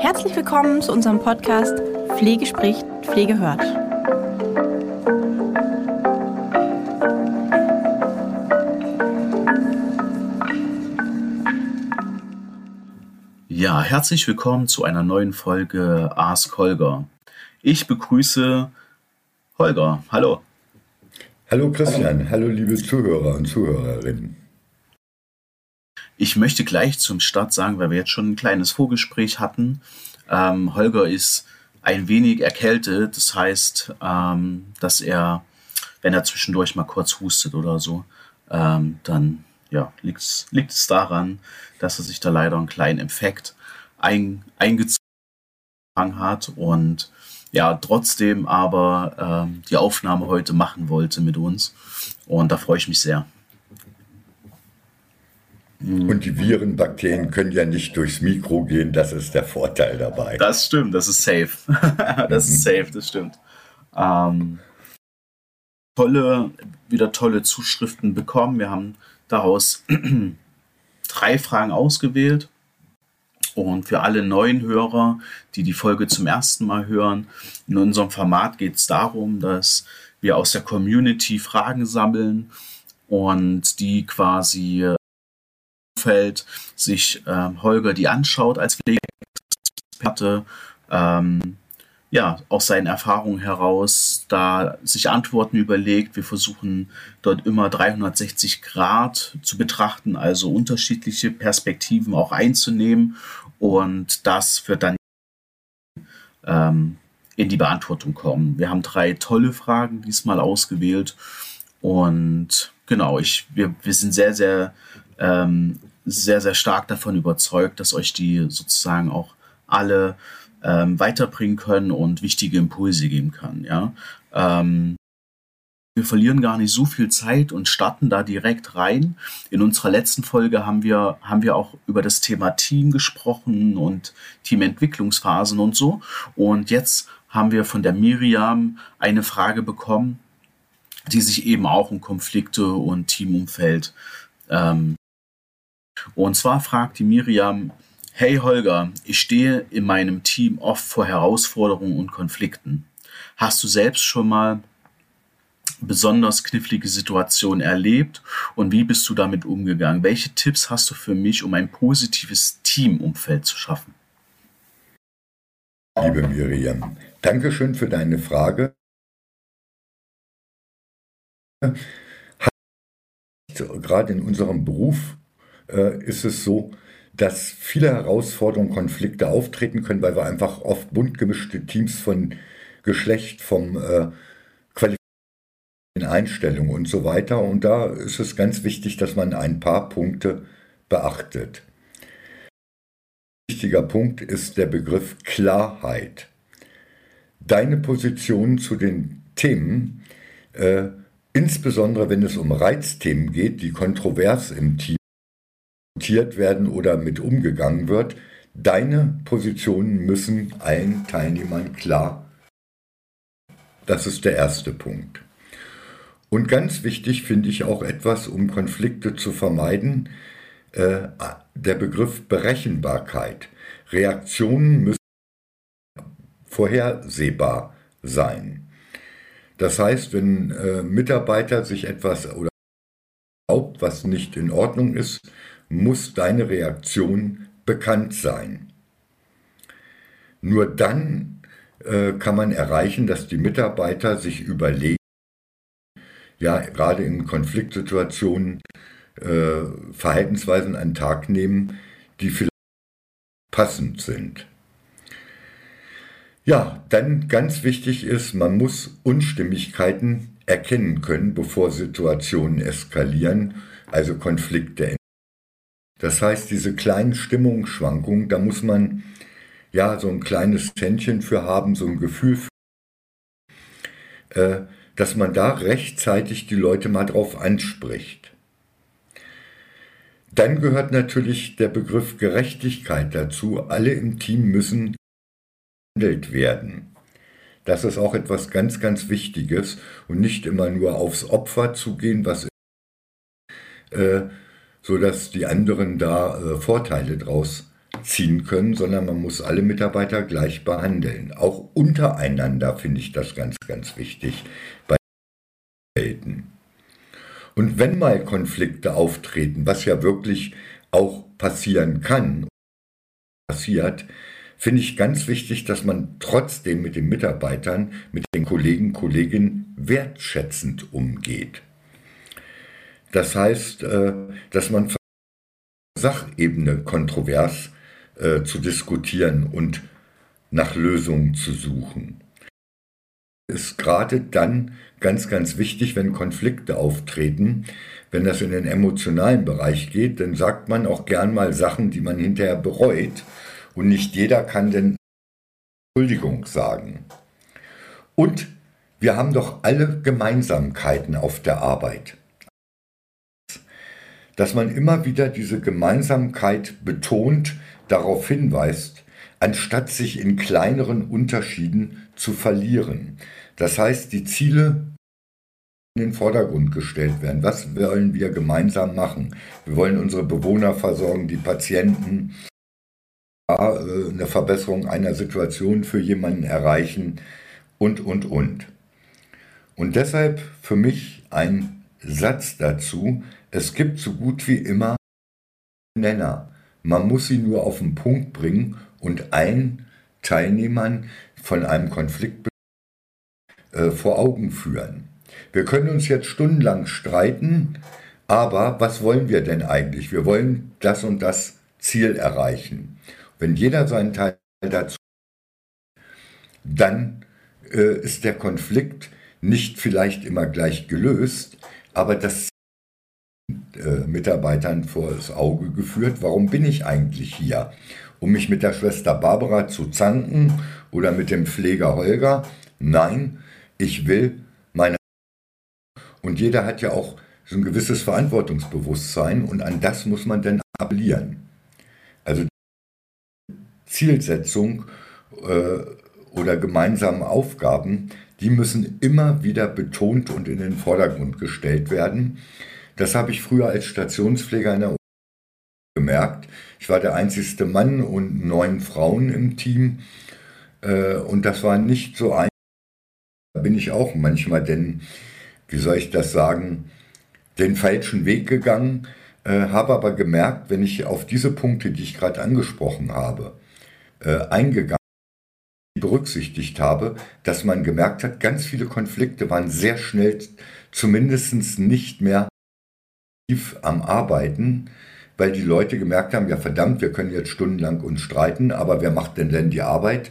Herzlich willkommen zu unserem Podcast Pflege spricht, Pflege hört. Ja, herzlich willkommen zu einer neuen Folge Ask Holger. Ich begrüße Holger. Hallo. Hallo Christian, hallo liebe Zuhörer und Zuhörerinnen. Ich möchte gleich zum Start sagen, weil wir jetzt schon ein kleines Vorgespräch hatten. Ähm, Holger ist ein wenig erkältet. Das heißt, ähm, dass er, wenn er zwischendurch mal kurz hustet oder so, ähm, dann ja, liegt es daran, dass er sich da leider einen kleinen Infekt ein, eingezogen hat und ja, trotzdem aber ähm, die Aufnahme heute machen wollte mit uns. Und da freue ich mich sehr. Und die Viren, Bakterien können ja nicht durchs Mikro gehen, das ist der Vorteil dabei. Das stimmt, das ist safe. das ist safe, das stimmt. Ähm, tolle, wieder tolle Zuschriften bekommen. Wir haben daraus drei Fragen ausgewählt. Und für alle neuen Hörer, die die Folge zum ersten Mal hören, in unserem Format geht es darum, dass wir aus der Community Fragen sammeln und die quasi Umfeld sich ähm, Holger die anschaut als Pflegeexperte, ähm, ja, aus seinen Erfahrungen heraus da sich Antworten überlegt. Wir versuchen dort immer 360 Grad zu betrachten, also unterschiedliche Perspektiven auch einzunehmen und das wird dann ähm, in die Beantwortung kommen. Wir haben drei tolle Fragen diesmal ausgewählt und genau, ich, wir, wir sind sehr, sehr, ähm, sehr, sehr stark davon überzeugt, dass euch die sozusagen auch alle ähm, weiterbringen können und wichtige Impulse geben kann. Ja? Ähm, wir verlieren gar nicht so viel Zeit und starten da direkt rein. In unserer letzten Folge haben wir, haben wir auch über das Thema Team gesprochen und Teamentwicklungsphasen und so. Und jetzt haben wir von der Miriam eine Frage bekommen, die sich eben auch um Konflikte und Teamumfeld. Ähm, und zwar fragt die Miriam, Hey Holger, ich stehe in meinem Team oft vor Herausforderungen und Konflikten. Hast du selbst schon mal besonders knifflige Situationen erlebt und wie bist du damit umgegangen? Welche Tipps hast du für mich, um ein positives Teamumfeld zu schaffen? Liebe Miriam, danke schön für deine Frage. Gerade in unserem Beruf ist es so, dass viele Herausforderungen, Konflikte auftreten können, weil wir einfach oft bunt gemischte Teams von Geschlecht, vom äh, Einstellungen und so weiter. Und da ist es ganz wichtig, dass man ein paar Punkte beachtet. Ein wichtiger Punkt ist der Begriff Klarheit. Deine Position zu den Themen, äh, insbesondere wenn es um Reizthemen geht, die kontrovers im Team diskutiert werden oder mit umgegangen wird, deine Positionen müssen allen Teilnehmern klar. Das ist der erste Punkt. Und ganz wichtig finde ich auch etwas, um Konflikte zu vermeiden, äh, der Begriff Berechenbarkeit. Reaktionen müssen vorhersehbar sein. Das heißt, wenn äh, Mitarbeiter sich etwas oder was nicht in Ordnung ist, muss deine Reaktion bekannt sein. Nur dann äh, kann man erreichen, dass die Mitarbeiter sich überlegen, ja, gerade in Konfliktsituationen äh, Verhaltensweisen an den Tag nehmen, die vielleicht passend sind. Ja, dann ganz wichtig ist, man muss Unstimmigkeiten erkennen können, bevor Situationen eskalieren, also Konflikte das heißt, diese kleinen Stimmungsschwankungen, da muss man ja so ein kleines Händchen für haben, so ein Gefühl, für, äh, dass man da rechtzeitig die Leute mal drauf anspricht. Dann gehört natürlich der Begriff Gerechtigkeit dazu. Alle im Team müssen behandelt werden. Das ist auch etwas ganz, ganz Wichtiges und nicht immer nur aufs Opfer zu gehen, was äh, sodass die anderen da äh, Vorteile draus ziehen können, sondern man muss alle Mitarbeiter gleich behandeln. Auch untereinander finde ich das ganz, ganz wichtig bei Welten. Und wenn mal Konflikte auftreten, was ja wirklich auch passieren kann, passiert, finde ich ganz wichtig, dass man trotzdem mit den Mitarbeitern, mit den Kollegen, Kolleginnen wertschätzend umgeht. Das heißt, äh, dass man Sachebene kontrovers äh, zu diskutieren und nach Lösungen zu suchen. Ist gerade dann ganz, ganz wichtig, wenn Konflikte auftreten, wenn das in den emotionalen Bereich geht, dann sagt man auch gern mal Sachen, die man hinterher bereut. Und nicht jeder kann denn Entschuldigung sagen. Und wir haben doch alle Gemeinsamkeiten auf der Arbeit dass man immer wieder diese Gemeinsamkeit betont, darauf hinweist, anstatt sich in kleineren Unterschieden zu verlieren. Das heißt, die Ziele in den Vordergrund gestellt werden. Was wollen wir gemeinsam machen? Wir wollen unsere Bewohner versorgen, die Patienten, äh, eine Verbesserung einer Situation für jemanden erreichen und, und, und. Und deshalb für mich ein Satz dazu, es gibt so gut wie immer Nenner. Man muss sie nur auf den Punkt bringen und allen Teilnehmern von einem Konflikt äh, vor Augen führen. Wir können uns jetzt stundenlang streiten, aber was wollen wir denn eigentlich? Wir wollen das und das Ziel erreichen. Wenn jeder seinen Teil dazu, dann äh, ist der Konflikt nicht vielleicht immer gleich gelöst, aber das äh, Mitarbeitern vor das Auge geführt, warum bin ich eigentlich hier? Um mich mit der Schwester Barbara zu zanken oder mit dem Pfleger Holger? Nein, ich will meine... Und jeder hat ja auch so ein gewisses Verantwortungsbewusstsein und an das muss man dann appellieren. Also Zielsetzung äh, oder gemeinsame Aufgaben, die müssen immer wieder betont und in den Vordergrund gestellt werden. Das habe ich früher als Stationspfleger in der gemerkt. Ich war der einzigste Mann und neun Frauen im Team. Äh, und das war nicht so einfach. Da bin ich auch manchmal, denn, wie soll ich das sagen, den falschen Weg gegangen, äh, habe aber gemerkt, wenn ich auf diese Punkte, die ich gerade angesprochen habe, äh, eingegangen berücksichtigt habe, dass man gemerkt hat, ganz viele Konflikte waren sehr schnell zumindest nicht mehr am Arbeiten, weil die Leute gemerkt haben, ja verdammt, wir können jetzt stundenlang uns streiten, aber wer macht denn denn die Arbeit?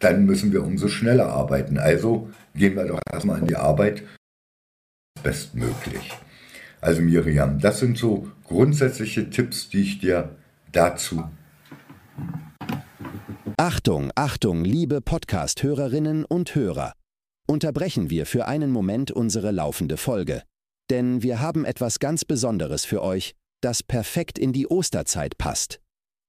Dann müssen wir umso schneller arbeiten. Also gehen wir doch erstmal an die Arbeit bestmöglich. Also Miriam, das sind so grundsätzliche Tipps, die ich dir dazu. Achtung, Achtung, liebe Podcast-Hörerinnen und Hörer. Unterbrechen wir für einen Moment unsere laufende Folge. Denn wir haben etwas ganz Besonderes für euch, das perfekt in die Osterzeit passt.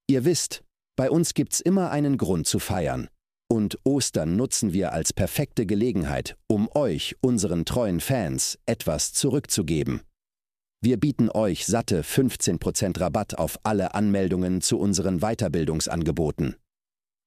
Ihr wisst, bei uns gibt's immer einen Grund zu feiern. Und Ostern nutzen wir als perfekte Gelegenheit, um euch, unseren treuen Fans, etwas zurückzugeben. Wir bieten euch satte 15% Rabatt auf alle Anmeldungen zu unseren Weiterbildungsangeboten.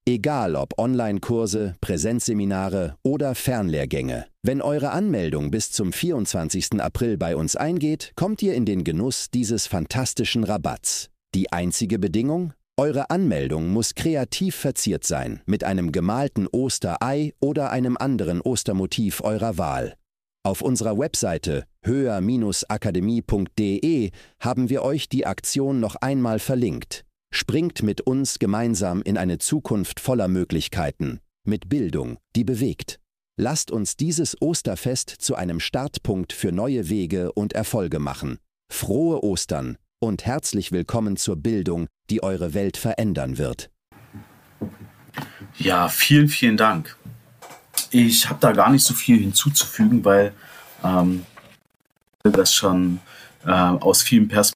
Egal ob Online-Kurse, Präsenzseminare oder Fernlehrgänge. Wenn eure Anmeldung bis zum 24. April bei uns eingeht, kommt ihr in den Genuss dieses fantastischen Rabatts. Die einzige Bedingung? Eure Anmeldung muss kreativ verziert sein, mit einem gemalten Osterei oder einem anderen Ostermotiv eurer Wahl. Auf unserer Webseite höher-akademie.de haben wir euch die Aktion noch einmal verlinkt. Springt mit uns gemeinsam in eine Zukunft voller Möglichkeiten, mit Bildung, die bewegt. Lasst uns dieses Osterfest zu einem Startpunkt für neue Wege und Erfolge machen. Frohe Ostern und herzlich willkommen zur Bildung, die eure Welt verändern wird. Ja, vielen, vielen Dank. Ich habe da gar nicht so viel hinzuzufügen, weil ähm, das schon äh, aus vielen Perspektiven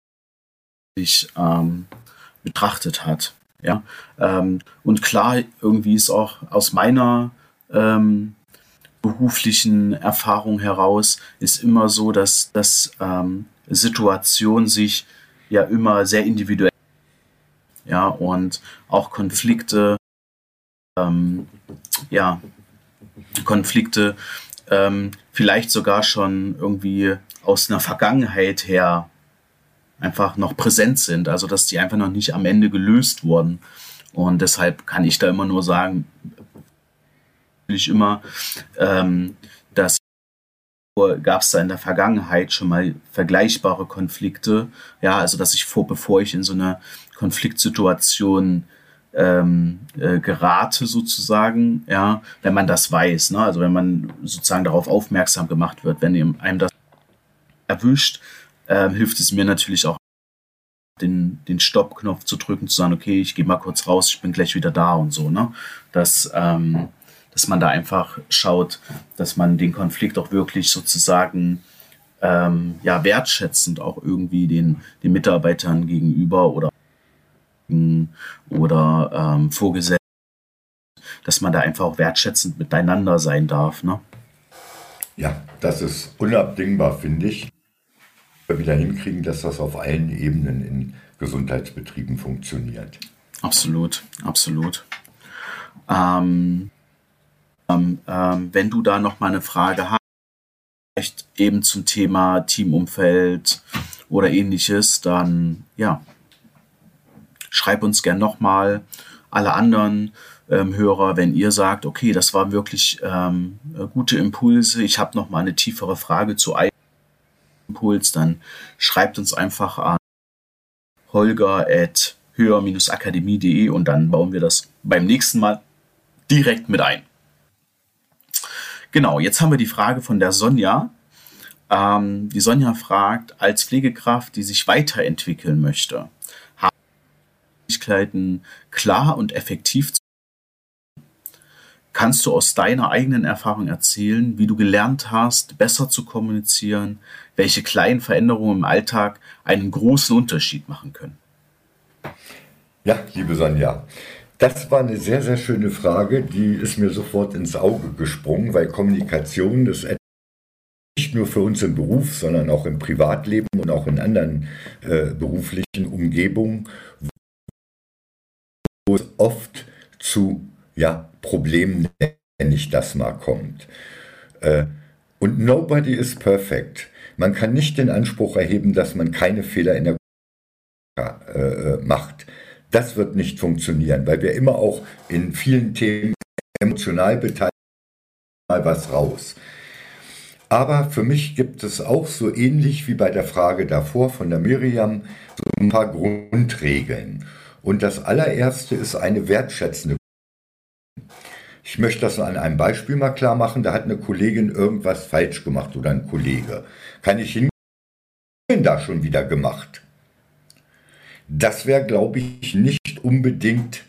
ähm, betrachtet hat. Ja, ähm, und klar, irgendwie ist auch aus meiner ähm, beruflichen Erfahrung heraus ist immer so, dass, dass ähm, Situation sich ja immer sehr individuell ja, und auch Konflikte, ähm, ja, Konflikte ähm, vielleicht sogar schon irgendwie aus einer Vergangenheit her einfach noch präsent sind, also dass die einfach noch nicht am Ende gelöst wurden. Und deshalb kann ich da immer nur sagen, natürlich immer, ähm, dass gab es da in der Vergangenheit schon mal vergleichbare Konflikte. Ja, also dass ich vor, bevor ich in so eine Konfliktsituation ähm, äh, gerate sozusagen, ja, wenn man das weiß, ne? also wenn man sozusagen darauf aufmerksam gemacht wird, wenn einem das erwischt, äh, hilft es mir natürlich auch den, den Stoppknopf zu drücken, zu sagen, okay, ich gehe mal kurz raus, ich bin gleich wieder da und so, ne? Dass, ähm, dass man da einfach schaut, dass man den Konflikt auch wirklich sozusagen ähm, ja, wertschätzend auch irgendwie den, den Mitarbeitern gegenüber oder, oder ähm, Vorgesetzten, dass man da einfach auch wertschätzend miteinander sein darf. Ne? Ja, das ist unabdingbar, finde ich. Wieder hinkriegen, dass das auf allen Ebenen in Gesundheitsbetrieben funktioniert. Absolut, absolut. Ähm, ähm, ähm, wenn du da noch mal eine Frage hast, vielleicht eben zum Thema Teamumfeld oder ähnliches, dann ja, schreib uns gern nochmal. Alle anderen ähm, Hörer, wenn ihr sagt, okay, das waren wirklich ähm, gute Impulse, ich habe noch mal eine tiefere Frage zu einem Impuls, dann schreibt uns einfach an holger at höher-akademie.de und dann bauen wir das beim nächsten Mal direkt mit ein. Genau, jetzt haben wir die Frage von der Sonja. Ähm, die Sonja fragt, als Pflegekraft, die sich weiterentwickeln möchte, haben Möglichkeiten klar und effektiv zu Kannst du aus deiner eigenen Erfahrung erzählen, wie du gelernt hast, besser zu kommunizieren, welche kleinen Veränderungen im Alltag einen großen Unterschied machen können? Ja, liebe Sonja, das war eine sehr, sehr schöne Frage, die ist mir sofort ins Auge gesprungen, weil Kommunikation ist nicht nur für uns im Beruf, sondern auch im Privatleben und auch in anderen äh, beruflichen Umgebungen, wo es oft zu ja, Problemen, nenne ich das mal, kommt. Äh, und nobody is perfect. Man kann nicht den Anspruch erheben, dass man keine Fehler in der äh, äh macht. Das wird nicht funktionieren, weil wir immer auch in vielen Themen emotional beteiligt mal was raus. Aber für mich gibt es auch so ähnlich wie bei der Frage davor von der Miriam so ein paar Grundregeln. Und das allererste ist eine wertschätzende. Ich möchte das an einem Beispiel mal klar machen. Da hat eine Kollegin irgendwas falsch gemacht oder ein Kollege. Kann ich hingehen, da schon wieder gemacht? Das wäre, glaube ich, nicht unbedingt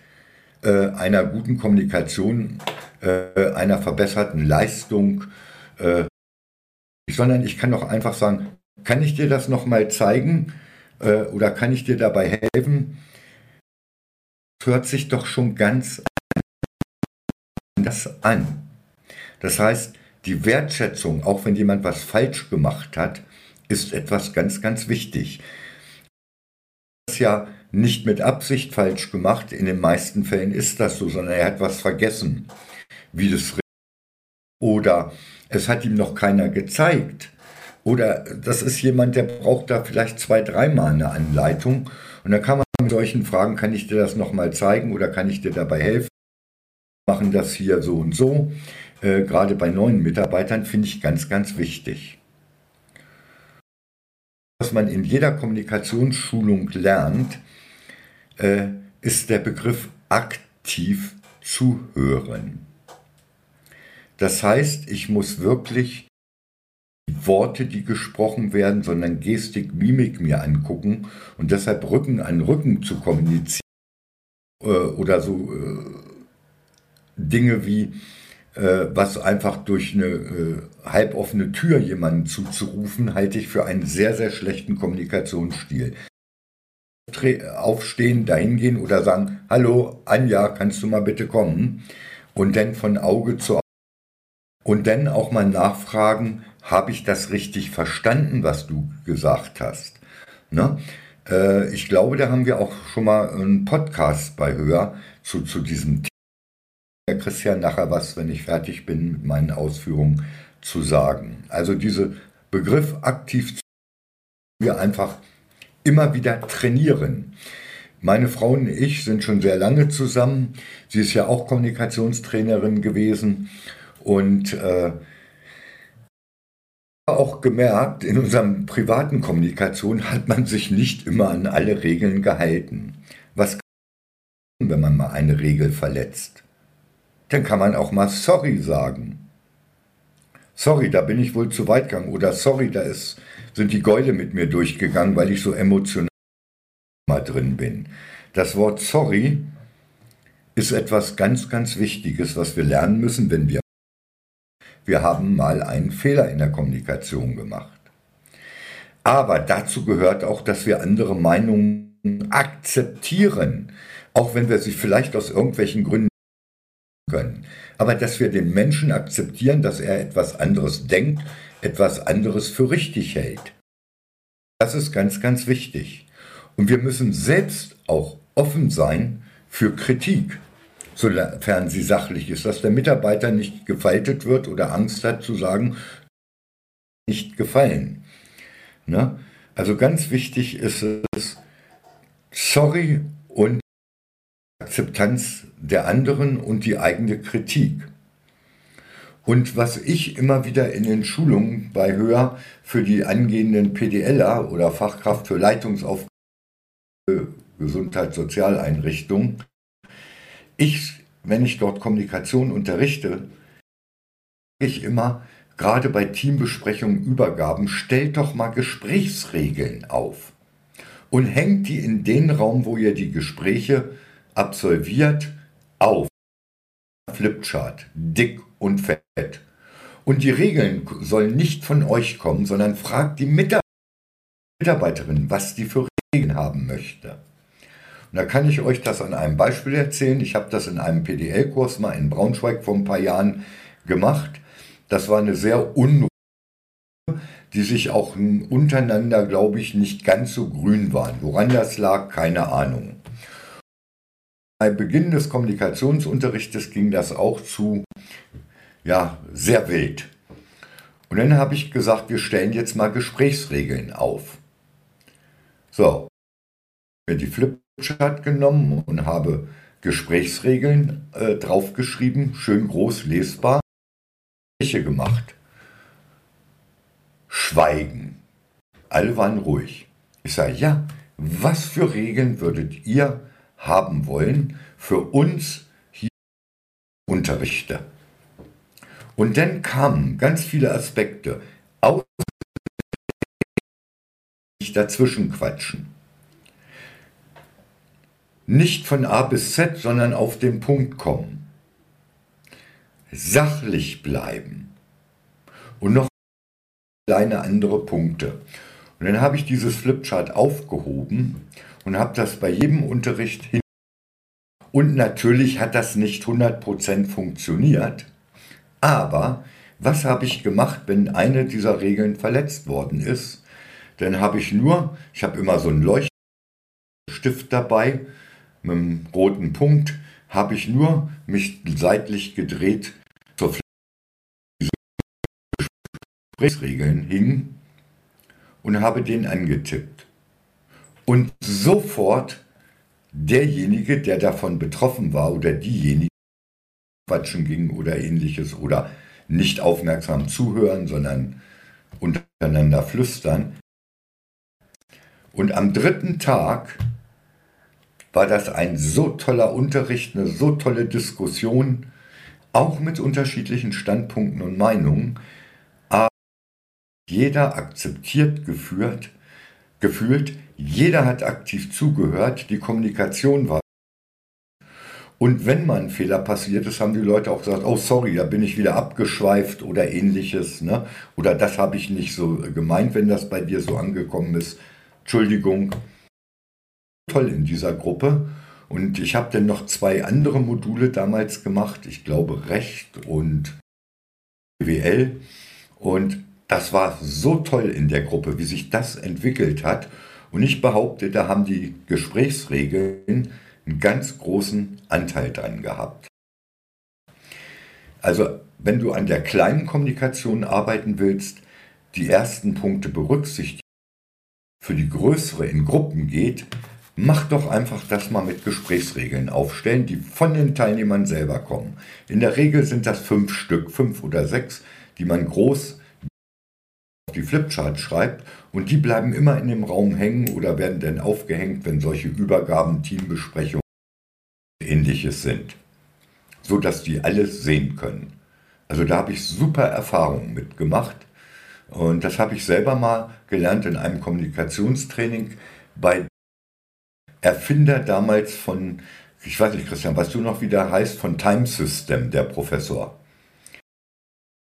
äh, einer guten Kommunikation, äh, einer verbesserten Leistung, äh, sondern ich kann doch einfach sagen, kann ich dir das nochmal zeigen äh, oder kann ich dir dabei helfen? Das hört sich doch schon ganz anders an. Das heißt, die Wertschätzung, auch wenn jemand was falsch gemacht hat, ist etwas ganz, ganz wichtig ja nicht mit Absicht falsch gemacht. In den meisten Fällen ist das so, sondern er hat was vergessen, wie das oder es hat ihm noch keiner gezeigt. Oder das ist jemand, der braucht da vielleicht zwei, dreimal eine Anleitung. Und dann kann man mit solchen Fragen, kann ich dir das nochmal zeigen oder kann ich dir dabei helfen? Machen das hier so und so. Äh, gerade bei neuen Mitarbeitern finde ich ganz, ganz wichtig was man in jeder Kommunikationsschulung lernt, äh, ist der Begriff aktiv zuhören. Das heißt, ich muss wirklich die Worte, die gesprochen werden, sondern Gestik, Mimik mir angucken und deshalb Rücken an Rücken zu kommunizieren äh, oder so äh, Dinge wie äh, was einfach durch eine äh, halboffene Tür jemanden zuzurufen, halte ich für einen sehr, sehr schlechten Kommunikationsstil. Aufstehen, dahin gehen oder sagen, hallo Anja, kannst du mal bitte kommen? Und dann von Auge zu Auge. Und dann auch mal nachfragen, habe ich das richtig verstanden, was du gesagt hast? Ne? Äh, ich glaube, da haben wir auch schon mal einen Podcast bei Höher zu, zu diesem Thema. Christian nachher was, wenn ich fertig bin mit meinen Ausführungen, zu sagen. Also diese Begriff aktiv zu wir einfach immer wieder trainieren. Meine Frau und ich sind schon sehr lange zusammen. Sie ist ja auch Kommunikationstrainerin gewesen und äh, auch gemerkt, in unserer privaten Kommunikation hat man sich nicht immer an alle Regeln gehalten. Was kann man, wenn man mal eine Regel verletzt? Dann kann man auch mal sorry sagen. Sorry, da bin ich wohl zu weit gegangen. Oder sorry, da ist, sind die Gäule mit mir durchgegangen, weil ich so emotional mal drin bin. Das Wort sorry ist etwas ganz, ganz Wichtiges, was wir lernen müssen, wenn wir wir haben mal einen Fehler in der Kommunikation gemacht. Aber dazu gehört auch, dass wir andere Meinungen akzeptieren, auch wenn wir sie vielleicht aus irgendwelchen Gründen können. Aber dass wir den Menschen akzeptieren, dass er etwas anderes denkt, etwas anderes für richtig hält. Das ist ganz, ganz wichtig. Und wir müssen selbst auch offen sein für Kritik sofern sie sachlich ist, dass der Mitarbeiter nicht gefaltet wird oder Angst hat zu sagen, nicht gefallen. Ne? Also ganz wichtig ist es, sorry und Akzeptanz der anderen und die eigene Kritik. Und was ich immer wieder in den Schulungen bei Höher für die angehenden PDLer oder Fachkraft für Leitungsaufgaben Gesundheitssozialeinrichtungen ich, wenn ich dort Kommunikation unterrichte, sage ich immer, gerade bei Teambesprechungen, Übergaben, stellt doch mal Gesprächsregeln auf und hängt die in den Raum, wo ihr die Gespräche absolviert, auf. Flipchart, dick und fett. Und die Regeln sollen nicht von euch kommen, sondern fragt die Mitarbeiterin, was die für Regeln haben möchte. Und da kann ich euch das an einem Beispiel erzählen. Ich habe das in einem PDL-Kurs mal in Braunschweig vor ein paar Jahren gemacht. Das war eine sehr unruhige, die sich auch untereinander, glaube ich, nicht ganz so grün waren. Woran das lag, keine Ahnung. Bei Beginn des Kommunikationsunterrichtes ging das auch zu, ja, sehr wild. Und dann habe ich gesagt, wir stellen jetzt mal Gesprächsregeln auf. So, mir die Flip Flipchart genommen und habe Gesprächsregeln äh, draufgeschrieben, schön groß lesbar, gemacht. Schweigen. Alle waren ruhig. Ich sage, ja, was für Regeln würdet ihr haben wollen für uns hier Unterrichte? Und dann kamen ganz viele Aspekte, aus dazwischen quatschen nicht von A bis Z, sondern auf den Punkt kommen. Sachlich bleiben. Und noch kleine andere Punkte. Und dann habe ich dieses Flipchart aufgehoben und habe das bei jedem Unterricht hin. Und natürlich hat das nicht 100% funktioniert. Aber was habe ich gemacht, wenn eine dieser Regeln verletzt worden ist? Dann habe ich nur, ich habe immer so einen Leuchtstift dabei, mit dem roten Punkt habe ich nur mich seitlich gedreht zur Gesprächsregeln hing und habe den angetippt. Und sofort derjenige, der davon betroffen war oder diejenige, quatschen ging oder ähnliches oder nicht aufmerksam zuhören, sondern untereinander flüstern. Und am dritten Tag war das ein so toller Unterricht, eine so tolle Diskussion, auch mit unterschiedlichen Standpunkten und Meinungen. Aber jeder akzeptiert geführt, gefühlt, jeder hat aktiv zugehört, die Kommunikation war. Und wenn mal ein Fehler passiert ist, haben die Leute auch gesagt, oh sorry, da bin ich wieder abgeschweift oder ähnliches. Ne? Oder das habe ich nicht so gemeint, wenn das bei dir so angekommen ist. Entschuldigung toll in dieser Gruppe. Und ich habe dann noch zwei andere Module damals gemacht, ich glaube Recht und BWL. Und das war so toll in der Gruppe, wie sich das entwickelt hat. Und ich behaupte, da haben die Gesprächsregeln einen ganz großen Anteil dran gehabt. Also wenn du an der kleinen Kommunikation arbeiten willst, die ersten Punkte berücksichtigen, für die größere in Gruppen geht, mach doch einfach das mal mit Gesprächsregeln aufstellen, die von den Teilnehmern selber kommen. In der Regel sind das fünf Stück, fünf oder sechs, die man groß die Flipchart schreibt und die bleiben immer in dem Raum hängen oder werden dann aufgehängt, wenn solche Übergaben, Teambesprechungen ähnliches sind, so dass die alles sehen können. Also da habe ich super Erfahrungen mitgemacht und das habe ich selber mal gelernt in einem Kommunikationstraining bei Erfinder damals von, ich weiß nicht, Christian, weißt du noch, wie der heißt, von Time System, der Professor.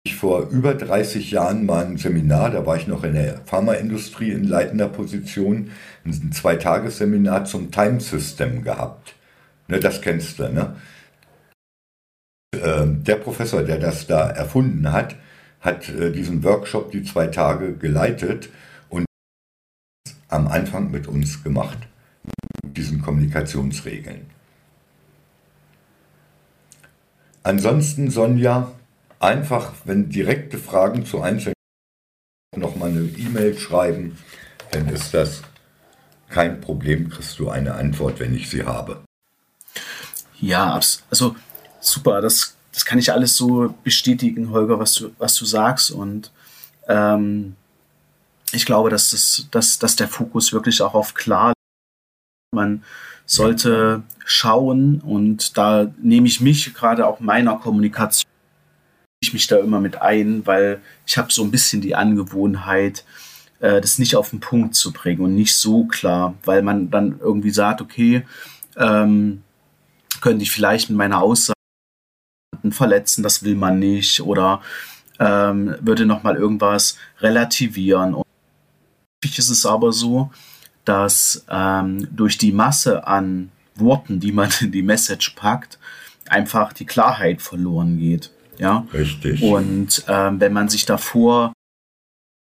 Ich vor über 30 Jahren mal ein Seminar, da war ich noch in der Pharmaindustrie in leitender Position, ein Zweitagesseminar zum Time System gehabt. Ne, das kennst du, ne? Ähm, der Professor, der das da erfunden hat, hat äh, diesen Workshop die zwei Tage geleitet und am Anfang mit uns gemacht, mit diesen Kommunikationsregeln. Ansonsten, Sonja, einfach, wenn direkte Fragen zu einzelnen noch mal eine E-Mail schreiben, dann ist das kein Problem, kriegst du eine Antwort, wenn ich sie habe. Ja, also super, das, das kann ich alles so bestätigen, Holger, was du, was du sagst. Und ähm, ich glaube, dass, das, dass, dass der Fokus wirklich auch auf klar man sollte schauen und da nehme ich mich gerade auch meiner Kommunikation ich mich da immer mit ein, weil ich habe so ein bisschen die Angewohnheit, äh, das nicht auf den Punkt zu bringen und nicht so klar, weil man dann irgendwie sagt, okay, ähm, könnte ich vielleicht mit meiner Aussage verletzen, das will man nicht oder ähm, würde nochmal irgendwas relativieren. Und häufig ist es aber so, dass ähm, durch die Masse an Worten, die man in die Message packt, einfach die Klarheit verloren geht. Ja, richtig. Und ähm, wenn man sich davor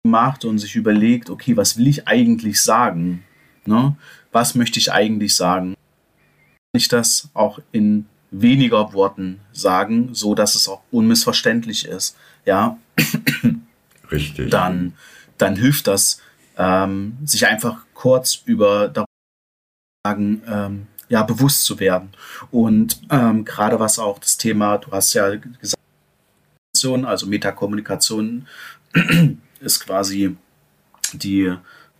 macht und sich überlegt, okay, was will ich eigentlich sagen? Ne? Was möchte ich eigentlich sagen? Kann ich das auch in weniger Worten sagen, so dass es auch unmissverständlich ist? Ja, richtig. Dann, dann hilft das, ähm, sich einfach kurz über sagen, ähm, ja, bewusst zu werden. Und ähm, gerade was auch das Thema, du hast ja gesagt, also Metakommunikation ist quasi die,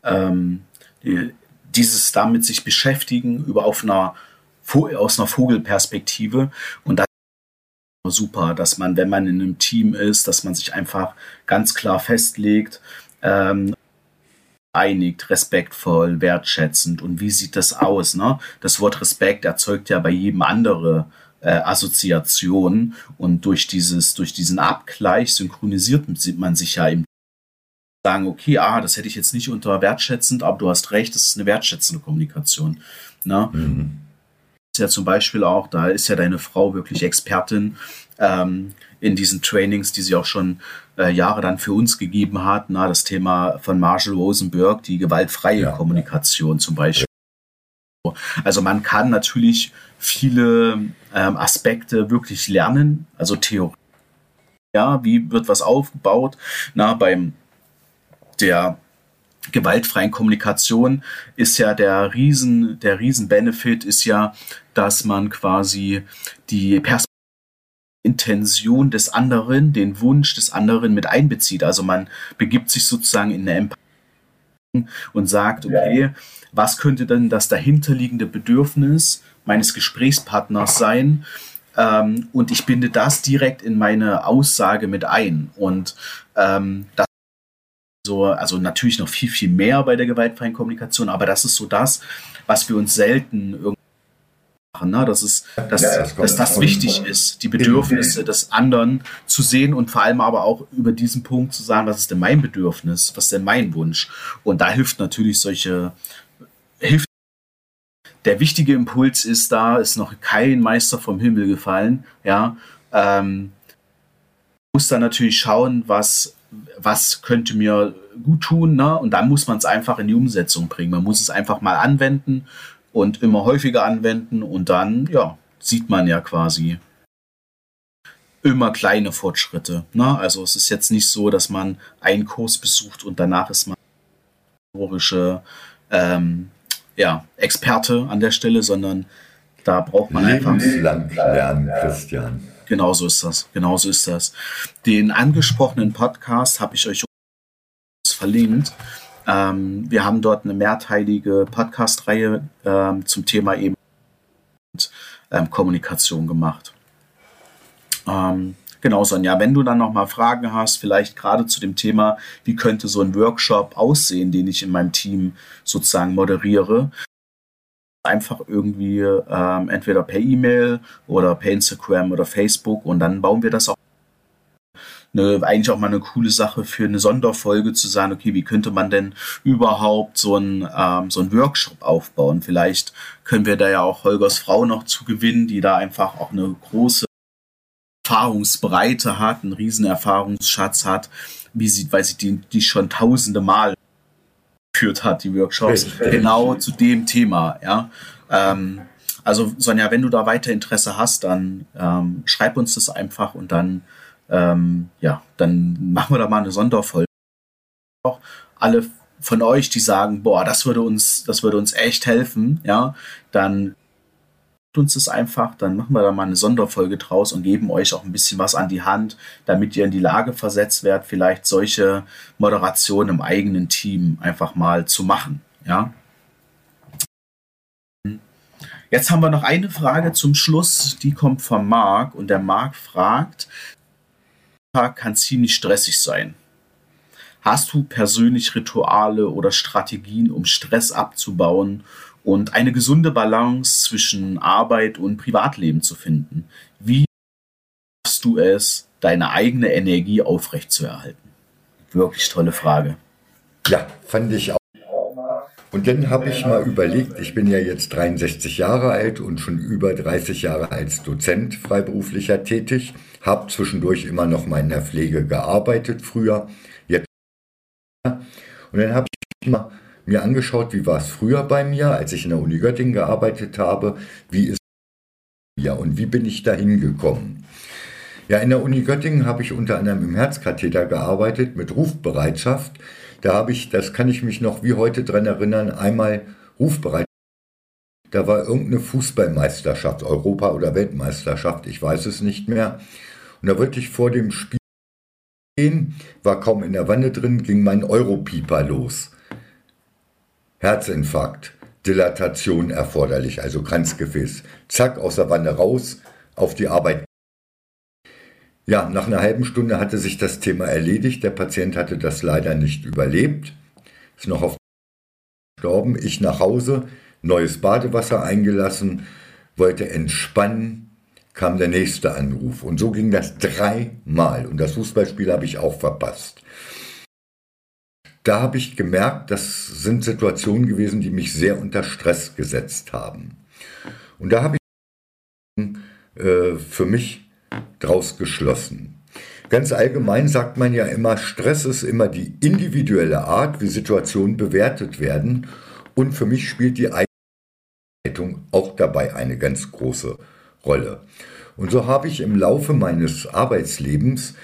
ähm, die, dieses damit sich beschäftigen über auf einer aus einer Vogelperspektive und das ist super, dass man, wenn man in einem Team ist, dass man sich einfach ganz klar festlegt, ähm, einigt, respektvoll, wertschätzend und wie sieht das aus? Ne? Das Wort Respekt erzeugt ja bei jedem andere äh, Assoziation und durch dieses, durch diesen Abgleich synchronisiert man sich ja im sagen, okay, ah, das hätte ich jetzt nicht unter wertschätzend, aber du hast recht, das ist eine wertschätzende Kommunikation. Ne? Mhm. Ist ja zum Beispiel auch, da ist ja deine Frau wirklich Expertin ähm, in diesen Trainings, die sie auch schon äh, Jahre dann für uns gegeben hat. Na, das Thema von Marshall Rosenberg, die gewaltfreie ja. Kommunikation zum Beispiel. Also man kann natürlich viele ähm, Aspekte wirklich lernen, also Theorie. Ja, wie wird was aufgebaut? Na, beim der gewaltfreien Kommunikation ist ja der Riesen, der Riesen-Benefit ist ja, dass man quasi die Perspektive Intention des anderen, den Wunsch des anderen mit einbezieht. Also man begibt sich sozusagen in eine Empathie und sagt, okay, was könnte denn das dahinterliegende Bedürfnis meines Gesprächspartners sein? Ähm, und ich binde das direkt in meine Aussage mit ein. Und ähm, das so, also natürlich noch viel, viel mehr bei der gewaltfreien Kommunikation, aber das ist so das, was wir uns selten irgendwie machen, ne? dass, es, dass, ja, das, dass das wichtig ist, die Bedürfnisse des anderen zu sehen und vor allem aber auch über diesen Punkt zu sagen, was ist denn mein Bedürfnis, was ist denn mein Wunsch. Und da hilft natürlich solche, hilft der wichtige Impuls ist da, ist noch kein Meister vom Himmel gefallen, ja, ähm, muss dann natürlich schauen, was, was könnte mir gut tun. Ne? Und dann muss man es einfach in die Umsetzung bringen. Man muss es einfach mal anwenden und immer häufiger anwenden und dann, ja, sieht man ja quasi immer kleine Fortschritte. Ne? Also es ist jetzt nicht so, dass man einen Kurs besucht und danach ist man historische ähm, ja, Experte an der Stelle, sondern da braucht man einfach. lernen, Christian. Genau so ist das. Genau so ist das. Den angesprochenen Podcast habe ich euch verlinkt. Ähm, wir haben dort eine mehrteilige Podcast-Reihe ähm, zum Thema eben ähm, Kommunikation gemacht. Ähm, genau, Sonja, wenn du dann nochmal Fragen hast, vielleicht gerade zu dem Thema, wie könnte so ein Workshop aussehen, den ich in meinem Team sozusagen moderiere, einfach irgendwie ähm, entweder per E-Mail oder per Instagram oder Facebook und dann bauen wir das auch. Eine, eigentlich auch mal eine coole Sache für eine Sonderfolge zu sagen, okay, wie könnte man denn überhaupt so ein ähm, so ein Workshop aufbauen? Vielleicht können wir da ja auch Holgers Frau noch zu gewinnen, die da einfach auch eine große Erfahrungsbreite hat, einen riesen Erfahrungsschatz hat, wie sie, weil sie die, die schon tausende Mal geführt hat, die Workshops, genau zu dem Thema, ja. Ähm, also Sonja, wenn du da weiter Interesse hast, dann ähm, schreib uns das einfach und dann, ähm, ja, dann machen wir da mal eine Sonderfolge. Auch alle von euch, die sagen, boah, das würde uns, das würde uns echt helfen, ja, dann uns das einfach, dann machen wir da mal eine Sonderfolge draus und geben euch auch ein bisschen was an die Hand, damit ihr in die Lage versetzt werdet, vielleicht solche Moderationen im eigenen Team einfach mal zu machen. Ja. Jetzt haben wir noch eine Frage zum Schluss, die kommt von Marc und der Marc fragt, kann ziemlich stressig sein. Hast du persönlich Rituale oder Strategien, um Stress abzubauen und eine gesunde Balance zwischen Arbeit und Privatleben zu finden. Wie schaffst du es, deine eigene Energie aufrechtzuerhalten? Wirklich tolle Frage. Ja, fand ich auch. Und dann habe ich mal überlegt, ich bin ja jetzt 63 Jahre alt und schon über 30 Jahre als Dozent freiberuflicher tätig, habe zwischendurch immer noch mal in der Pflege gearbeitet früher. Jetzt und dann habe ich mal mir angeschaut, wie war es früher bei mir, als ich in der Uni Göttingen gearbeitet habe, wie ist ja und wie bin ich da hingekommen? Ja, in der Uni Göttingen habe ich unter anderem im Herzkatheter gearbeitet mit Rufbereitschaft. Da habe ich, das kann ich mich noch wie heute dran erinnern, einmal Rufbereitschaft. Da war irgendeine Fußballmeisterschaft, Europa- oder Weltmeisterschaft, ich weiß es nicht mehr. Und da wollte ich vor dem Spiel gehen, war kaum in der Wanne drin, ging mein Europieper los. Herzinfarkt, Dilatation erforderlich, also Kranzgefäß. Zack, aus der Wanne raus, auf die Arbeit. Ja, nach einer halben Stunde hatte sich das Thema erledigt. Der Patient hatte das leider nicht überlebt. Ist noch auf gestorben. Ich nach Hause, neues Badewasser eingelassen, wollte entspannen, kam der nächste Anruf. Und so ging das dreimal. Und das Fußballspiel habe ich auch verpasst da habe ich gemerkt, das sind Situationen gewesen, die mich sehr unter Stress gesetzt haben. Und da habe ich äh, für mich draus geschlossen. Ganz allgemein sagt man ja immer, Stress ist immer die individuelle Art, wie Situationen bewertet werden. Und für mich spielt die Eigenleitung auch dabei eine ganz große Rolle. Und so habe ich im Laufe meines Arbeitslebens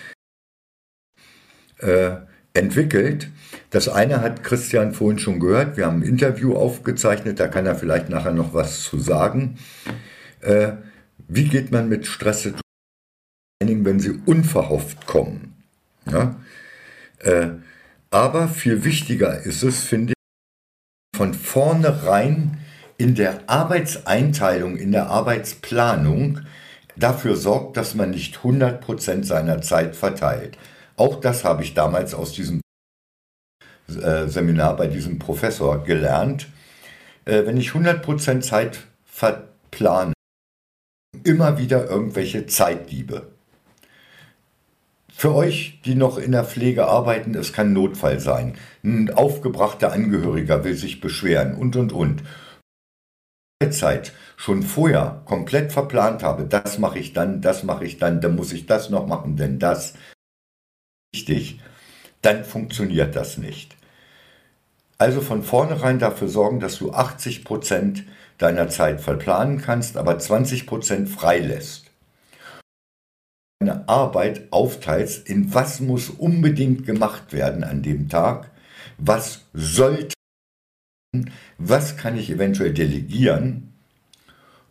äh, entwickelt. Das eine hat Christian vorhin schon gehört. Wir haben ein Interview aufgezeichnet, da kann er vielleicht nachher noch was zu sagen. Äh, wie geht man mit Stresssituationen, wenn sie unverhofft kommen? Ja? Äh, aber viel wichtiger ist es, finde ich, von vornherein in der Arbeitseinteilung, in der Arbeitsplanung dafür sorgt, dass man nicht 100% seiner Zeit verteilt. Auch das habe ich damals aus diesem Seminar bei diesem Professor gelernt. Äh, wenn ich 100% Zeit verplane, immer wieder irgendwelche Zeitdiebe. Für euch, die noch in der Pflege arbeiten, es kann Notfall sein. Ein aufgebrachter Angehöriger will sich beschweren und und und. Zeit schon vorher komplett verplant habe, das mache ich dann, das mache ich dann, dann muss ich das noch machen, denn das wichtig, dann funktioniert das nicht. Also von vornherein dafür sorgen, dass du 80 Prozent deiner Zeit verplanen kannst, aber 20 Prozent freilässt. Deine Arbeit aufteilst, in was muss unbedingt gemacht werden an dem Tag, was sollte, was kann ich eventuell delegieren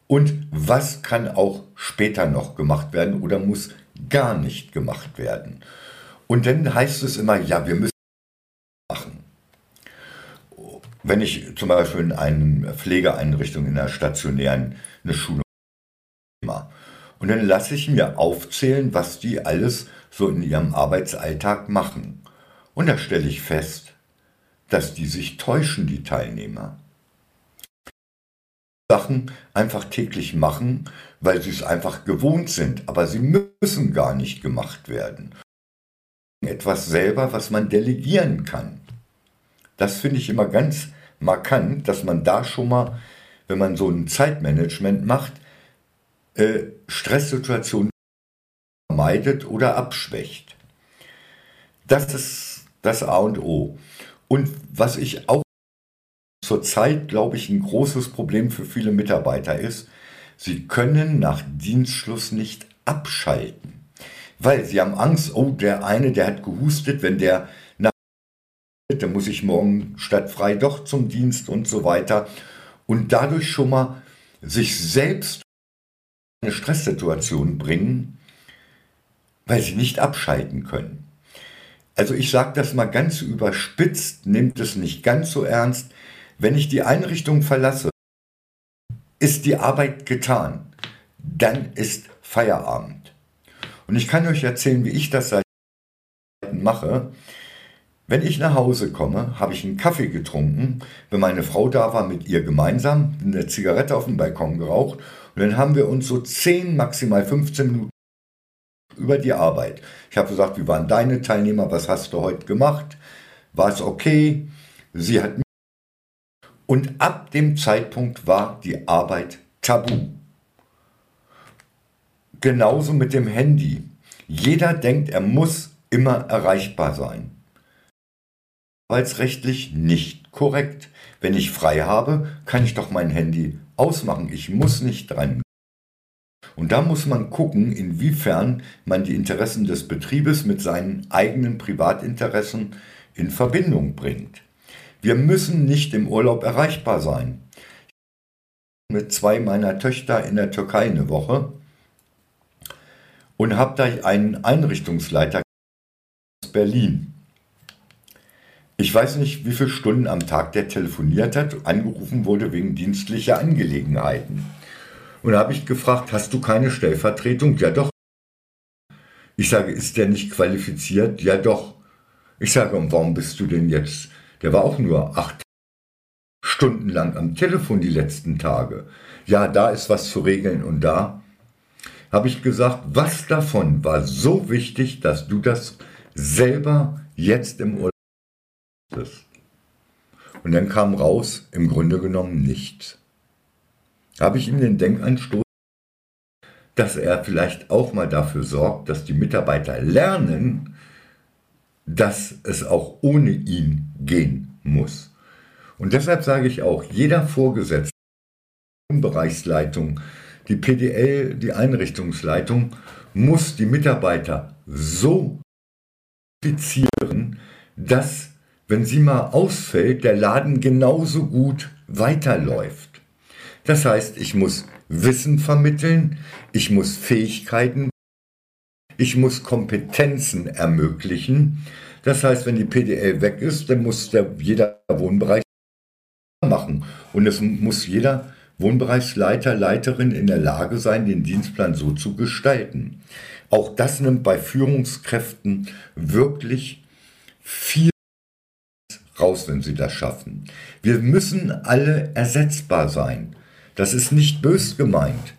und was kann auch später noch gemacht werden oder muss gar nicht gemacht werden. Und dann heißt es immer, ja, wir müssen machen. Wenn ich zum Beispiel in einer Pflegeeinrichtung in einer stationären eine Schulung mache, und dann lasse ich mir aufzählen, was die alles so in ihrem Arbeitsalltag machen. Und da stelle ich fest, dass die sich täuschen, die Teilnehmer. Sachen einfach täglich machen, weil sie es einfach gewohnt sind, aber sie müssen gar nicht gemacht werden. Etwas selber, was man delegieren kann. Das finde ich immer ganz markant, dass man da schon mal, wenn man so ein Zeitmanagement macht, äh, Stresssituationen vermeidet oder abschwächt. Das ist das A und O. Und was ich auch zurzeit, glaube ich, ein großes Problem für viele Mitarbeiter ist, sie können nach Dienstschluss nicht abschalten. Weil sie haben Angst, oh, der eine, der hat gehustet, wenn der nach dann muss ich morgen statt frei doch zum Dienst und so weiter. Und dadurch schon mal sich selbst in eine Stresssituation bringen, weil sie nicht abschalten können. Also ich sage das mal ganz überspitzt, nimmt es nicht ganz so ernst. Wenn ich die Einrichtung verlasse, ist die Arbeit getan. Dann ist Feierabend. Und ich kann euch erzählen, wie ich das seit mache. Wenn ich nach Hause komme, habe ich einen Kaffee getrunken. Wenn meine Frau da war, mit ihr gemeinsam eine Zigarette auf dem Balkon geraucht. Und dann haben wir uns so 10, maximal 15 Minuten über die Arbeit. Ich habe gesagt, wie waren deine Teilnehmer? Was hast du heute gemacht? War es okay? Sie hat und ab dem Zeitpunkt war die Arbeit tabu. Genauso mit dem Handy. Jeder denkt, er muss immer erreichbar sein. Arbeitsrechtlich nicht korrekt. Wenn ich frei habe, kann ich doch mein Handy ausmachen. Ich muss nicht dran. Und da muss man gucken, inwiefern man die Interessen des Betriebes mit seinen eigenen Privatinteressen in Verbindung bringt. Wir müssen nicht im Urlaub erreichbar sein. Mit zwei meiner Töchter in der Türkei eine Woche und habe da einen Einrichtungsleiter aus Berlin. Ich weiß nicht, wie viele Stunden am Tag der telefoniert hat, angerufen wurde wegen dienstlicher Angelegenheiten. Und da habe ich gefragt, hast du keine Stellvertretung? Ja doch. Ich sage, ist der nicht qualifiziert? Ja doch. Ich sage, und warum bist du denn jetzt der war auch nur acht Stunden lang am Telefon die letzten Tage. Ja, da ist was zu regeln und da habe ich gesagt, was davon war so wichtig, dass du das selber jetzt im Urlaub bist. Und dann kam raus, im Grunde genommen nichts. Habe ich ihm den Denkanstoß, dass er vielleicht auch mal dafür sorgt, dass die Mitarbeiter lernen, dass es auch ohne ihn gehen muss. Und deshalb sage ich auch, jeder Vorgesetzte, Bereichsleitung, die PDL, die Einrichtungsleitung, muss die Mitarbeiter so qualifizieren, dass, wenn sie mal ausfällt, der Laden genauso gut weiterläuft. Das heißt, ich muss Wissen vermitteln, ich muss Fähigkeiten ich muss Kompetenzen ermöglichen. Das heißt, wenn die PDL weg ist, dann muss der, jeder Wohnbereich machen. Und es muss jeder Wohnbereichsleiter, Leiterin in der Lage sein, den Dienstplan so zu gestalten. Auch das nimmt bei Führungskräften wirklich viel raus, wenn sie das schaffen. Wir müssen alle ersetzbar sein. Das ist nicht bös gemeint.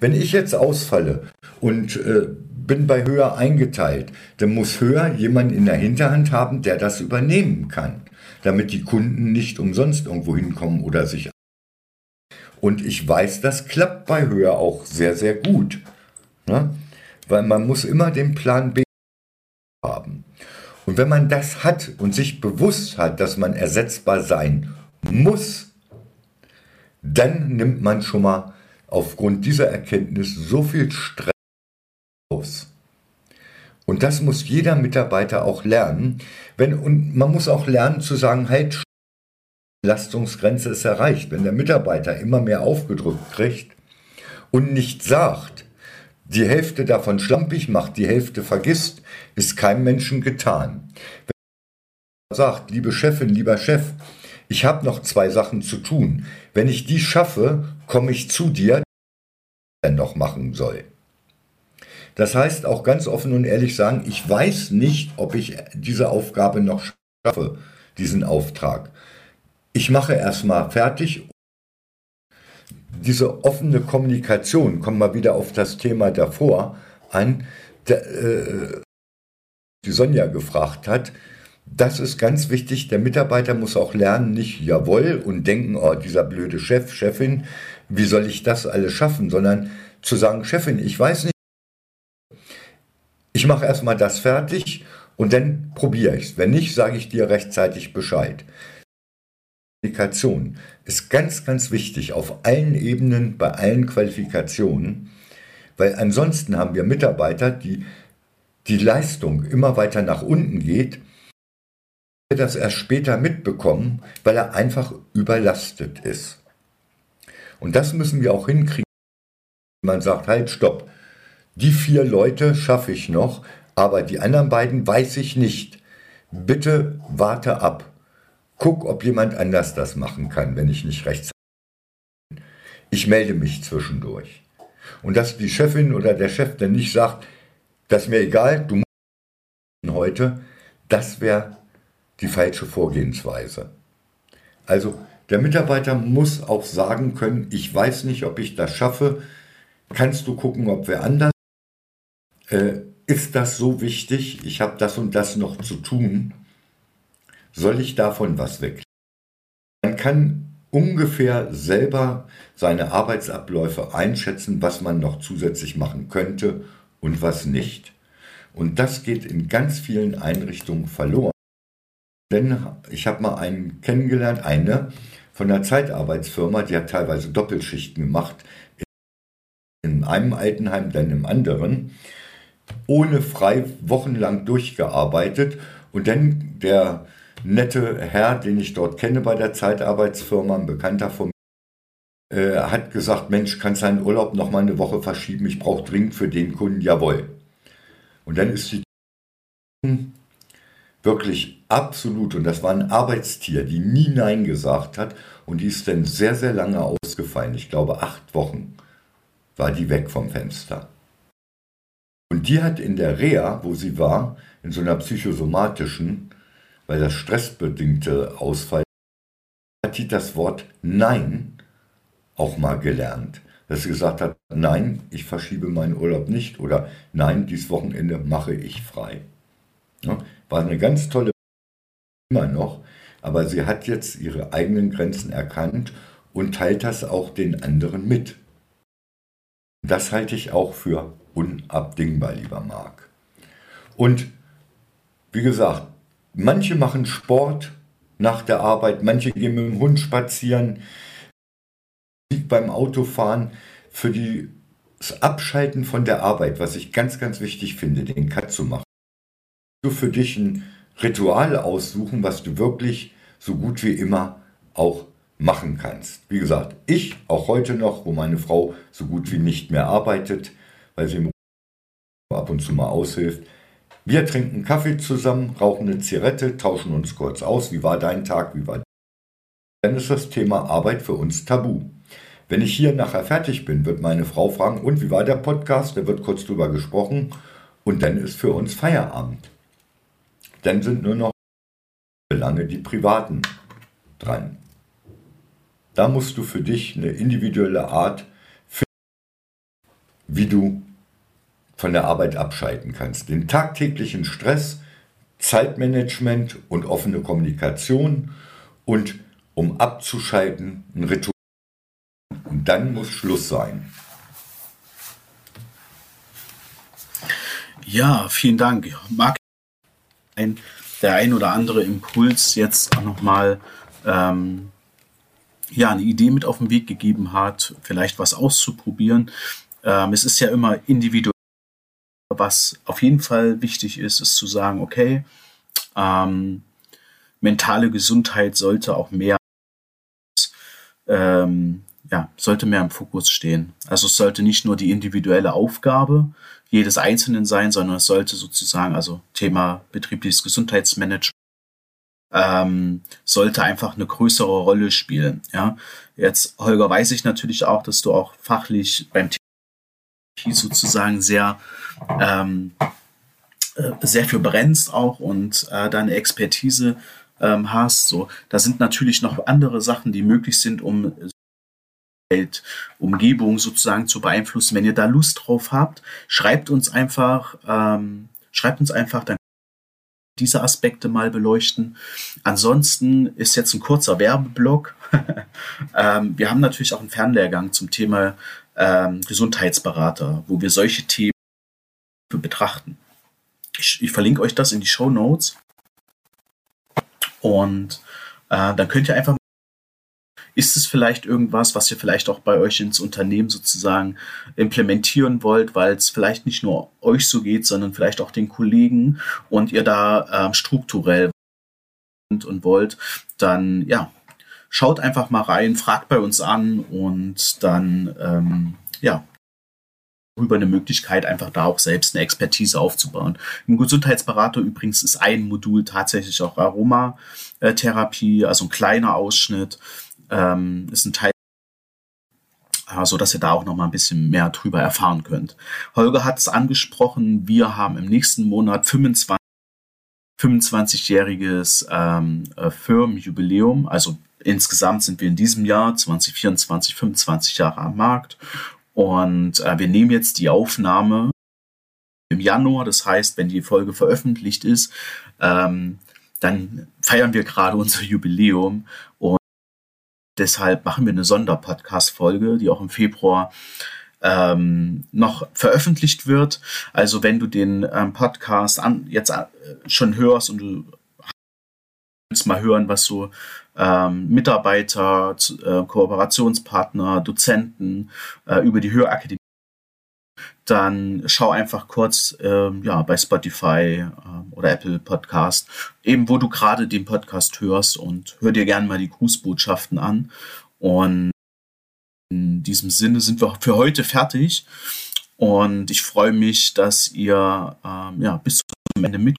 Wenn ich jetzt ausfalle und äh, bin bei höher eingeteilt, dann muss höher jemand in der Hinterhand haben, der das übernehmen kann, damit die Kunden nicht umsonst irgendwo hinkommen oder sich. Und ich weiß, das klappt bei höher auch sehr, sehr gut. Ne? Weil man muss immer den Plan B haben. Und wenn man das hat und sich bewusst hat, dass man ersetzbar sein muss, dann nimmt man schon mal aufgrund dieser Erkenntnis so viel Stress aus. Und das muss jeder Mitarbeiter auch lernen. Wenn, und man muss auch lernen zu sagen, halt, Belastungsgrenze ist erreicht. Wenn der Mitarbeiter immer mehr aufgedrückt kriegt und nicht sagt, die Hälfte davon schlampig macht, die Hälfte vergisst, ist keinem Menschen getan. Wenn er sagt, liebe Chefin, lieber Chef, ich habe noch zwei Sachen zu tun. Wenn ich die schaffe, komme ich zu dir, der noch machen soll. Das heißt auch ganz offen und ehrlich sagen, ich weiß nicht, ob ich diese Aufgabe noch schaffe, diesen Auftrag. Ich mache erstmal fertig. Diese offene Kommunikation, kommen wir wieder auf das Thema davor an, der, äh, die Sonja gefragt hat, das ist ganz wichtig. Der Mitarbeiter muss auch lernen, nicht jawohl und denken, oh, dieser blöde Chef, Chefin, wie soll ich das alles schaffen, sondern zu sagen, Chefin, ich weiß nicht, ich mache erstmal das fertig und dann probiere ich es. Wenn nicht, sage ich dir rechtzeitig Bescheid. Kommunikation ist ganz, ganz wichtig auf allen Ebenen, bei allen Qualifikationen, weil ansonsten haben wir Mitarbeiter, die die Leistung immer weiter nach unten geht, das erst später mitbekommen, weil er einfach überlastet ist. Und das müssen wir auch hinkriegen. Man sagt, halt, stopp. Die vier Leute schaffe ich noch, aber die anderen beiden weiß ich nicht. Bitte warte ab. Guck, ob jemand anders das machen kann, wenn ich nicht rechtzeitig bin. Ich melde mich zwischendurch. Und dass die Chefin oder der Chef dann nicht sagt, das ist mir egal, du musst heute, das wäre die falsche Vorgehensweise. Also der Mitarbeiter muss auch sagen können, ich weiß nicht, ob ich das schaffe. Kannst du gucken, ob wer anders äh, ist das so wichtig, ich habe das und das noch zu tun, soll ich davon was weg? Man kann ungefähr selber seine Arbeitsabläufe einschätzen, was man noch zusätzlich machen könnte und was nicht. Und das geht in ganz vielen Einrichtungen verloren. Denn ich habe mal einen kennengelernt, eine von einer Zeitarbeitsfirma, die hat teilweise Doppelschichten gemacht, in einem Altenheim, dann im anderen ohne frei wochenlang durchgearbeitet und dann der nette Herr, den ich dort kenne bei der Zeitarbeitsfirma, ein Bekannter von mir, äh, hat gesagt, Mensch, kannst deinen Urlaub noch mal eine Woche verschieben, ich brauche dringend für den Kunden, jawohl. Und dann ist die wirklich absolut, und das war ein Arbeitstier, die nie Nein gesagt hat, und die ist dann sehr, sehr lange ausgefallen. Ich glaube, acht Wochen war die weg vom Fenster. Und die hat in der Reha, wo sie war, in so einer psychosomatischen, weil das stressbedingte Ausfall, hat die das Wort Nein auch mal gelernt. Dass sie gesagt hat, nein, ich verschiebe meinen Urlaub nicht oder nein, dieses Wochenende mache ich frei. Ja, war eine ganz tolle immer noch, aber sie hat jetzt ihre eigenen Grenzen erkannt und teilt das auch den anderen mit. Das halte ich auch für unabdingbar, lieber Marc. Und wie gesagt, manche machen Sport nach der Arbeit, manche gehen mit dem Hund spazieren, beim Autofahren für die, das Abschalten von der Arbeit, was ich ganz, ganz wichtig finde, den Cut zu machen. Du für dich ein Ritual aussuchen, was du wirklich so gut wie immer auch machen kannst. Wie gesagt, ich auch heute noch, wo meine Frau so gut wie nicht mehr arbeitet, weil sie ab und zu mal aushilft. Wir trinken Kaffee zusammen, rauchen eine Zigarette, tauschen uns kurz aus. Wie war dein Tag? Wie war Dann ist das Thema Arbeit für uns tabu. Wenn ich hier nachher fertig bin, wird meine Frau fragen, und wie war der Podcast? Da wird kurz drüber gesprochen und dann ist für uns Feierabend. Dann sind nur noch lange die privaten dran. Da musst du für dich eine individuelle Art finden, wie du von der Arbeit abschalten kannst. Den tagtäglichen Stress, Zeitmanagement und offene Kommunikation und um abzuschalten ein Ritual. Und dann muss Schluss sein. Ja, vielen Dank. Marc, ein, der ein oder andere Impuls jetzt auch nochmal ähm, ja, eine Idee mit auf den Weg gegeben hat, vielleicht was auszuprobieren. Ähm, es ist ja immer individuell. Was auf jeden Fall wichtig ist, ist zu sagen, okay, ähm, mentale Gesundheit sollte auch mehr, ähm, ja, sollte mehr im Fokus stehen. Also es sollte nicht nur die individuelle Aufgabe jedes Einzelnen sein, sondern es sollte sozusagen, also Thema betriebliches Gesundheitsmanagement, ähm, sollte einfach eine größere Rolle spielen. Ja, jetzt Holger weiß ich natürlich auch, dass du auch fachlich beim Thema sozusagen sehr ähm, äh, sehr für brennst auch und äh, deine Expertise ähm, hast. So, da sind natürlich noch andere Sachen, die möglich sind, um Umgebung sozusagen zu beeinflussen. Wenn ihr da Lust drauf habt, schreibt uns einfach, ähm, schreibt uns einfach, dann diese Aspekte mal beleuchten. Ansonsten ist jetzt ein kurzer Werbeblock. ähm, wir haben natürlich auch einen Fernlehrgang zum Thema ähm, Gesundheitsberater, wo wir solche Themen betrachten. Ich, ich verlinke euch das in die Show Notes. Und äh, dann könnt ihr einfach ist es vielleicht irgendwas, was ihr vielleicht auch bei euch ins Unternehmen sozusagen implementieren wollt, weil es vielleicht nicht nur euch so geht, sondern vielleicht auch den Kollegen und ihr da ähm, strukturell und wollt, dann ja, schaut einfach mal rein, fragt bei uns an und dann ähm, ja, über eine Möglichkeit, einfach da auch selbst eine Expertise aufzubauen. Im Gesundheitsberater übrigens ist ein Modul tatsächlich auch Aromatherapie, also ein kleiner Ausschnitt, ähm, ist ein Teil, äh, so dass ihr da auch noch mal ein bisschen mehr drüber erfahren könnt. Holger hat es angesprochen, wir haben im nächsten Monat 25 25-jähriges ähm, äh, Firmenjubiläum. Also insgesamt sind wir in diesem Jahr 2024 25 Jahre am Markt und äh, wir nehmen jetzt die Aufnahme im Januar. Das heißt, wenn die Folge veröffentlicht ist, ähm, dann feiern wir gerade unser Jubiläum. Und deshalb machen wir eine Sonderpodcast-Folge, die auch im Februar ähm, noch veröffentlicht wird. Also wenn du den ähm, Podcast an, jetzt äh, schon hörst und du willst mal hören, was so ähm, Mitarbeiter, äh, Kooperationspartner, Dozenten äh, über die Hörakademie, dann schau einfach kurz äh, ja, bei Spotify äh, oder Apple Podcast, eben wo du gerade den Podcast hörst und hör dir gerne mal die Grußbotschaften an. Und in diesem Sinne sind wir für heute fertig. Und ich freue mich, dass ihr ähm, ja, bis zum Ende mit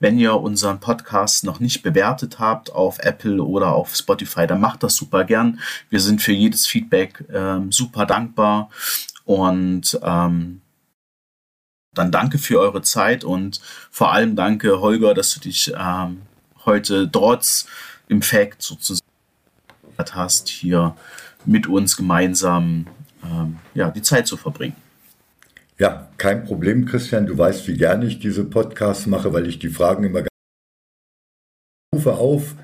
wenn ihr unseren Podcast noch nicht bewertet habt auf Apple oder auf Spotify, dann macht das super gern. Wir sind für jedes Feedback ähm, super dankbar und ähm, dann danke für eure Zeit und vor allem danke, Holger, dass du dich ähm, heute trotz Infekt sozusagen hast, hier mit uns gemeinsam ähm, ja, die Zeit zu verbringen. Ja, kein Problem, Christian. Du weißt, wie gerne ich diese Podcasts mache, weil ich die Fragen immer rufe auf.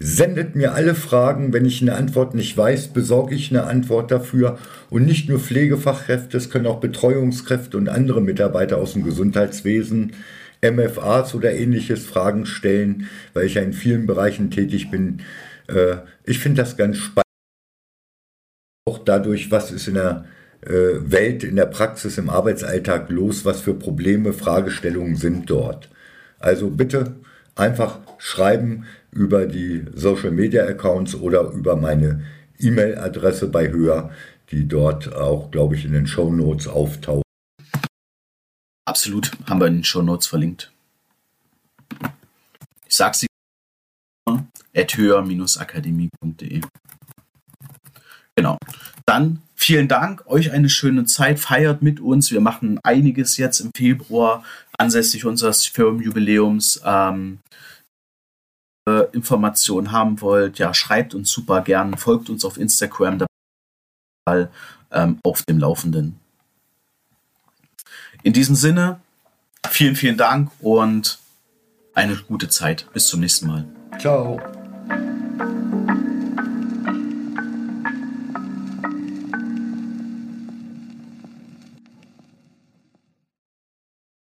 Sendet mir alle Fragen. Wenn ich eine Antwort nicht weiß, besorge ich eine Antwort dafür. Und nicht nur Pflegefachkräfte, es können auch Betreuungskräfte und andere Mitarbeiter aus dem Gesundheitswesen, MFAs oder ähnliches Fragen stellen, weil ich ja in vielen Bereichen tätig bin. Äh, ich finde das ganz spannend. Auch dadurch, was ist in der Welt in der Praxis, im Arbeitsalltag los? Was für Probleme, Fragestellungen sind dort? Also bitte einfach schreiben über die Social Media Accounts oder über meine E-Mail-Adresse bei Höher, die dort auch, glaube ich, in den Show Notes auftaucht. Absolut, haben wir in den Show Notes verlinkt. Ich sie at höher-akademie.de. Genau. Dann vielen Dank, euch eine schöne Zeit, feiert mit uns. Wir machen einiges jetzt im Februar ansässlich unseres Firmenjubiläums. Ähm, äh, Informationen haben wollt, ja, schreibt uns super gern, folgt uns auf Instagram, da ähm, auf dem Laufenden. In diesem Sinne, vielen, vielen Dank und eine gute Zeit. Bis zum nächsten Mal. Ciao.